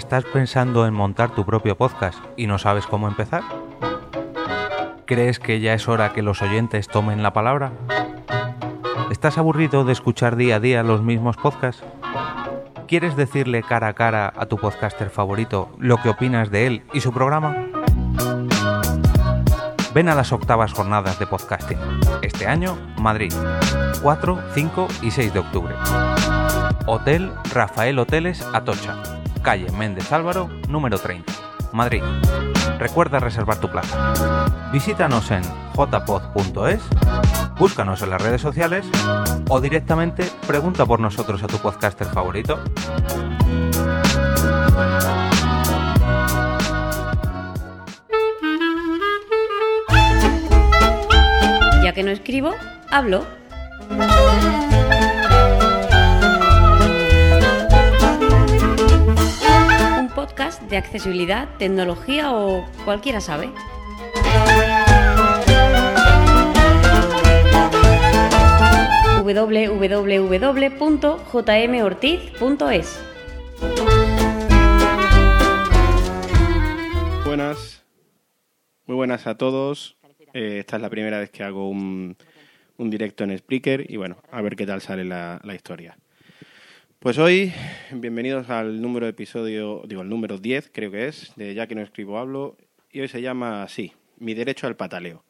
¿Estás pensando en montar tu propio podcast y no sabes cómo empezar? ¿Crees que ya es hora que los oyentes tomen la palabra? ¿Estás aburrido de escuchar día a día los mismos podcasts? ¿Quieres decirle cara a cara a tu podcaster favorito lo que opinas de él y su programa? Ven a las octavas jornadas de podcasting. Este año, Madrid. 4, 5 y 6 de octubre. Hotel Rafael Hoteles Atocha. Calle Méndez Álvaro, número 30. Madrid. Recuerda reservar tu plaza. Visítanos en jpod.es, búscanos en las redes sociales o directamente pregunta por nosotros a tu podcaster favorito. Ya que no escribo, hablo. De accesibilidad, tecnología o cualquiera sabe. www.jmortiz.es Buenas, muy buenas a todos. Eh, esta es la primera vez que hago un, un directo en Spreaker y bueno, a ver qué tal sale la historia. Pues hoy, bienvenidos al número episodio, digo, el número 10 creo que es, de Ya que no escribo hablo, y hoy se llama así, Mi derecho al pataleo.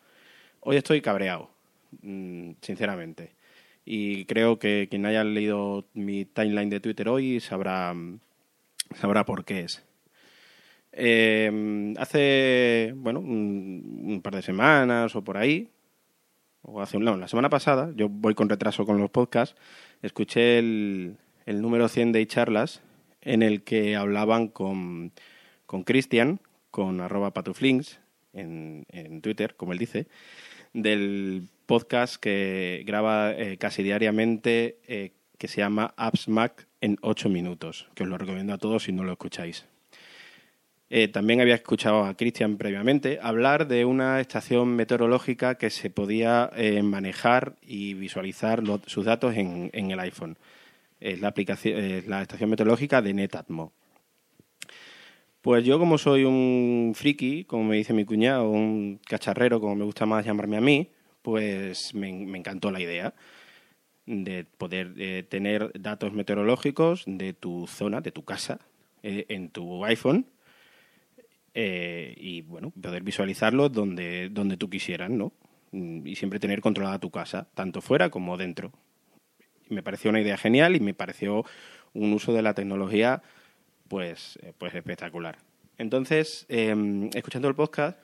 Hoy estoy cabreado, mm, sinceramente, y creo que quien haya leído mi timeline de Twitter hoy sabrá, sabrá por qué es. Eh, hace, bueno, un, un par de semanas o por ahí, o hace un no, la semana pasada, yo voy con retraso con los podcasts, escuché el, el número 100 de charlas en el que hablaban con, con con arroba patuflinks en, Twitter, como él dice, del podcast que graba eh, casi diariamente eh, que se llama Apps Mac en 8 minutos, que os lo recomiendo a todos si no lo escucháis. Eh, también había escuchado a Cristian previamente hablar de una estación meteorológica que se podía manejar y visualizar sus datos en el iPhone. Es la, aplicación, es la estación meteorológica de Netatmo. Pues yo como soy un friki, como me dice mi cuñado, un cacharrero, como me gusta más llamarme a mí, pues me, encantó la idea de poder tener datos meteorológicos de tu zona, de tu casa, eh, en tu iPhone eh, y bueno, poder visualizarlo donde, donde tú quisieras, ¿no? Mm, Y siempre tener controlada tu casa, tanto fuera como dentro. Me pareció una idea genial y me pareció un uso de la tecnología pues, eh, pues espectacular. Entonces, eh, escuchando el podcast,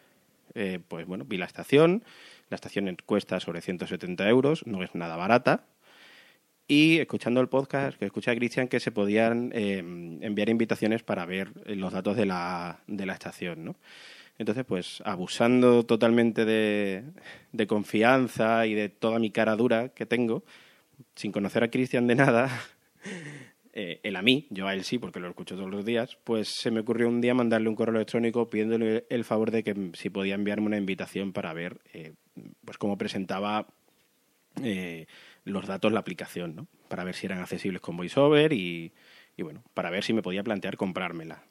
eh, pues bueno, vi la estación. La estación cuesta sobre 170 euros, no es nada barata. Y escuchando el podcast, que escuché a Cristian que se podían eh, enviar invitaciones para ver los datos de la, de la estación, ¿no? Entonces, pues abusando totalmente de, de confianza y de toda mi cara dura que tengo, sin conocer a Cristian de nada, eh, él a mí, yo a él sí, porque lo escucho todos los días, pues se me ocurrió un día mandarle un correo electrónico pidiéndole el favor de que si podía enviarme una invitación para ver eh, pues cómo presentaba eh, los datos la aplicación, ¿no? Para ver si eran accesibles con VoiceOver y, y bueno, para ver si me podía plantear comprármela.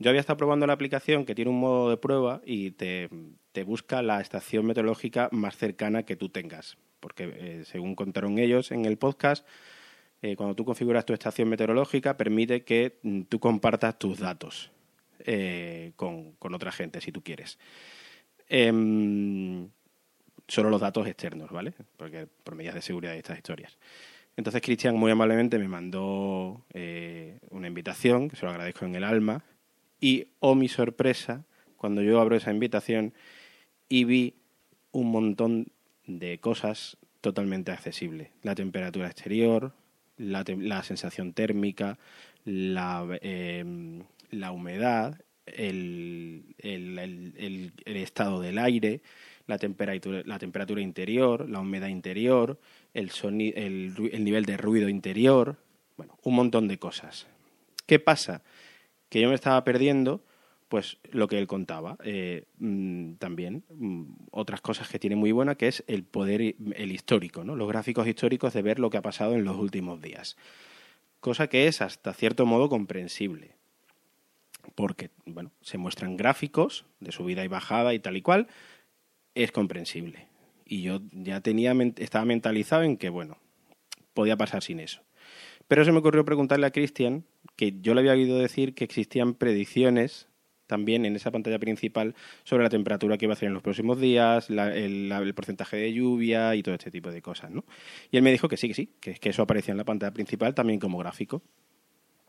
Yo había estado probando la aplicación que tiene un modo de prueba y te, busca la estación meteorológica más cercana que tú tengas. Porque eh, según contaron ellos en el podcast, eh, cuando tú configuras tu estación meteorológica, permite que mm, tú compartas tus datos eh, con, con otra gente, si tú quieres. Em, solo los datos externos, ¿vale? Porque por medidas de seguridad y estas historias. Entonces Cristian muy amablemente me mandó una invitación, que se lo agradezco en el alma, y oh mi sorpresa, cuando yo abro esa invitación y vi un montón de cosas totalmente accesibles. La temperatura exterior, la, tem- la sensación térmica, la, eh, la humedad, el, el- el- el- estado del aire, la temperatura, la temperatura interior, la humedad interior, el, soni- el, ru- el nivel de ruido interior, bueno, un montón de cosas. ¿Qué pasa? Que yo me estaba perdiendo, pues lo que él contaba. Eh, mm, también mm, otras cosas que tiene muy buena, que es el poder, el histórico, ¿no? Los gráficos históricos de ver lo que ha pasado en los últimos días. Cosa que es hasta cierto modo comprensible. Porque, bueno, se muestran gráficos de subida y bajada y tal y cual, es comprensible. Y yo ya tenía, estaba mentalizado en que, bueno, podía pasar sin eso. Pero se me ocurrió preguntarle a Cristian, que yo le había oído decir que existían predicciones también en esa pantalla principal sobre la temperatura que iba a hacer en los próximos días, la- el, la- el porcentaje de lluvia y todo este tipo de cosas, ¿no? Y él me dijo que sí, que sí, que, que eso aparecía en la pantalla principal también como gráfico.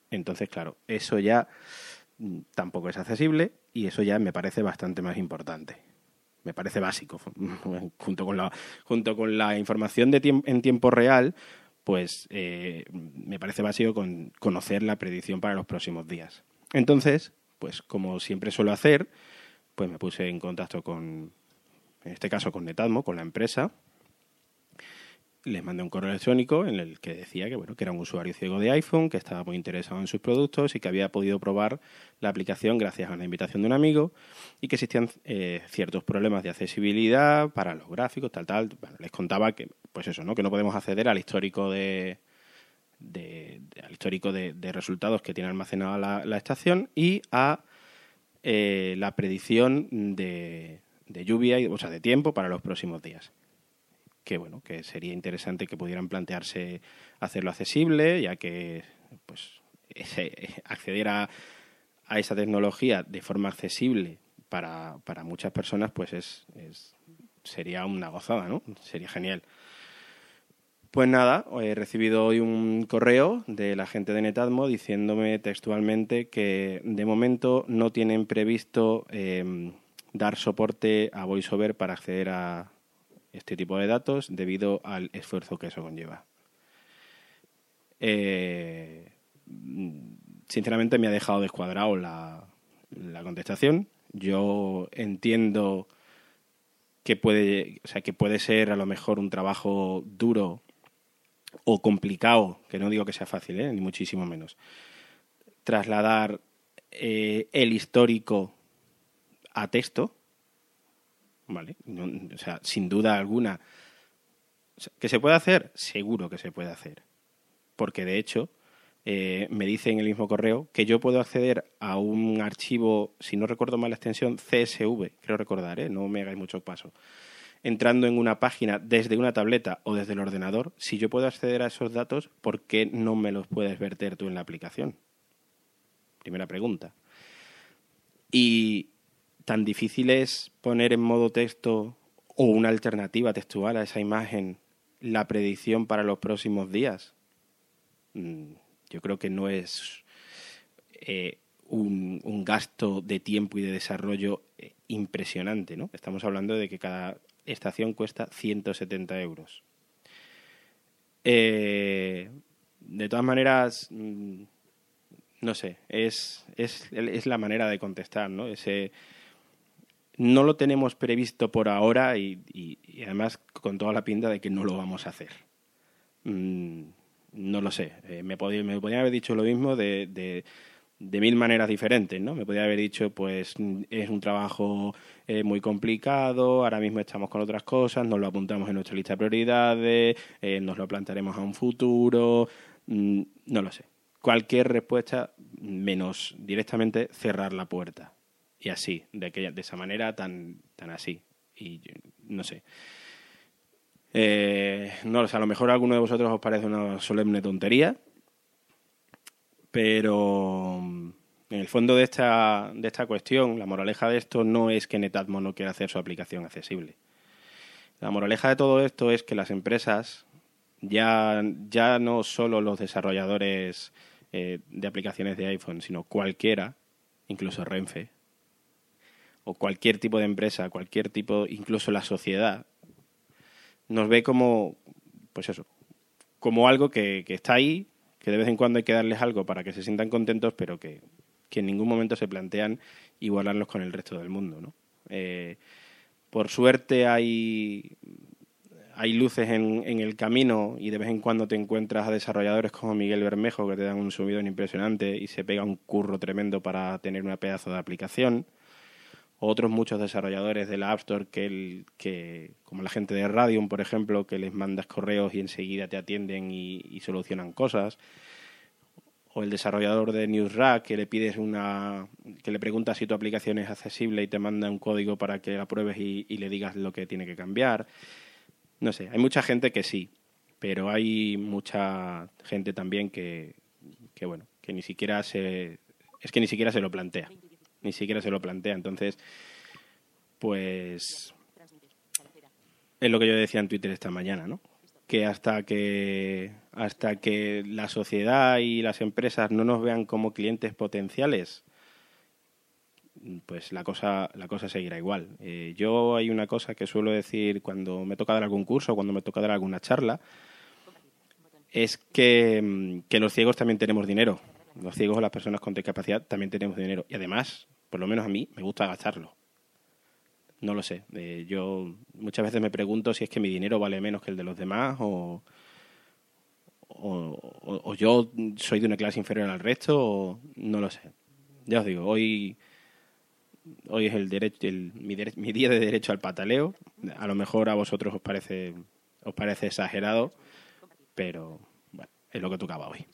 Entonces, claro, eso ya mm, tampoco es accesible y eso ya me parece bastante más importante. Me parece básico. junto, con la, junto con la información de tiemp- en tiempo real, pues eh, me parece básico con conocer la predicción para los próximos días. Entonces, pues como siempre suelo hacer, pues me puse en contacto con, en este caso con Netatmo, con la empresa, les mandé un correo electrónico en el que decía que bueno que era un usuario ciego de iPhone, que estaba muy interesado en sus productos y que había podido probar la aplicación gracias a una invitación de un amigo y que existían eh, ciertos problemas de accesibilidad para los gráficos, tal, tal. Bueno, les contaba que, pues eso, ¿no? Que no podemos acceder al histórico de, al histórico de, resultados que tiene almacenada la, estación y a eh, la predicción de, lluvia, y, o sea, de tiempo para los próximos días. Que bueno que sería interesante que pudieran plantearse hacerlo accesible ya que pues acceder a, a esa tecnología de forma accesible para, para muchas personas pues es, es- sería una gozada no sería genial pues nada, he recibido hoy un correo de la gente de Netatmo diciéndome textualmente que de momento no tienen previsto eh, dar soporte a VoiceOver para acceder a este tipo de datos debido al esfuerzo que eso conlleva. Eh, sinceramente me ha dejado descuadrado la, la contestación. Yo entiendo que puede, o sea, que puede ser a lo mejor un trabajo duro o complicado, que no digo que sea fácil, ¿eh? ni muchísimo menos, trasladar eh, el histórico a texto, ¿vale? No- o sea, sin duda alguna. ¿Que se puede hacer? Seguro que se puede hacer. Porque de hecho, eh, me dice en el mismo correo que yo puedo acceder a un archivo, si no recuerdo mal la extensión, CSV, creo recordar, no me hagáis mucho paso. Entrando en una página desde una tableta o desde el ordenador, si yo puedo acceder a esos datos, ¿por qué no me los puedes verter tú en la aplicación? Primera pregunta. Y tan difícil es poner en modo texto o una alternativa textual a esa imagen la predicción para los próximos días. Mm, Yo creo que no es eh, un, gasto de tiempo y de desarrollo eh, impresionante, ¿no? Estamos hablando de que cada estación cuesta 170 euros. Eh, de todas maneras, mm, no sé, es, es, es la manera de contestar, ¿no? Ese, no lo tenemos previsto por ahora y, además con toda la pinta de que no lo vamos a hacer. Mm, no lo sé. Eh, me, podía, podían haber dicho lo mismo de, de mil maneras diferentes, ¿no? Me podía haber dicho, pues es un trabajo eh, muy complicado, ahora mismo estamos con otras cosas, nos lo apuntamos en nuestra lista de prioridades, eh, nos lo plantearemos a un futuro, mm, no lo sé. Cualquier respuesta menos directamente cerrar la puerta. Y así, de, aquella, de esa manera tan, tan así. Y no sé. Eh, no sé, a lo mejor alguno de vosotros os parece una solemne tontería, pero mm, en el fondo de esta, de esta cuestión, la moraleja de esto no es que Netatmo no quiera hacer su aplicación accesible. La moraleja de todo esto es que las empresas, ya, ya no solo los desarrolladores eh, de aplicaciones de iPhone, sino cualquiera, incluso Renfe, o cualquier tipo de empresa, cualquier tipo, incluso la sociedad, nos ve como, pues eso, como algo que, que está ahí, que de vez en cuando hay que darles algo para que se sientan contentos, pero que, que en ningún momento se plantean igualarlos con el resto del mundo. ¿no? Eh, por suerte hay, hay luces en, en, el camino y de vez en cuando te encuentras a desarrolladores como Miguel Bermejo que te dan un subidón impresionante y se pega un curro tremendo para tener una pedazo de aplicación. Otros muchos desarrolladores de la App Store que, el, que como la gente de Radium, por ejemplo, que les mandas correos y enseguida te atienden y, solucionan cosas o el desarrollador de NewsRack que le pides una que le preguntas si tu aplicación es accesible y te manda un código para que la pruebes y, y, le digas lo que tiene que cambiar. No sé, hay mucha gente que sí, pero hay mucha gente también que, que bueno, que ni siquiera se es que ni siquiera se lo plantea. Ni siquiera se lo plantea, entonces pues es lo que yo decía en Twitter esta mañana, ¿no? que hasta que hasta que la sociedad y las empresas no nos vean como clientes potenciales pues la cosa la cosa seguirá igual. Eh, yo hay una cosa que suelo decir cuando me toca dar algún curso cuando me toca dar alguna charla es que, que los ciegos también tenemos dinero los ciegos o las personas con discapacidad también tenemos dinero y además por lo menos a mí me gusta gastarlo no lo sé. Eh, yo muchas veces me pregunto si es que mi dinero vale menos que el de los demás o, o, o, yo soy de una clase inferior al resto o no lo sé. Ya os digo, hoy hoy es el derecho el, mi, dere, mi día de derecho al pataleo. A lo mejor a vosotros os parece os parece exagerado, pero bueno, es lo que tocaba hoy.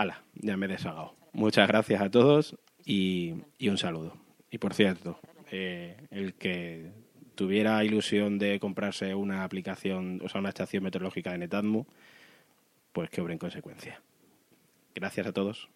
Hala, ya me he desahogado. Muchas gracias a todos y, y un saludo. Y por cierto, eh, el que tuviera ilusión de comprarse una aplicación, o sea, una estación meteorológica de Netatmo, pues que obre en consecuencia. Gracias a todos.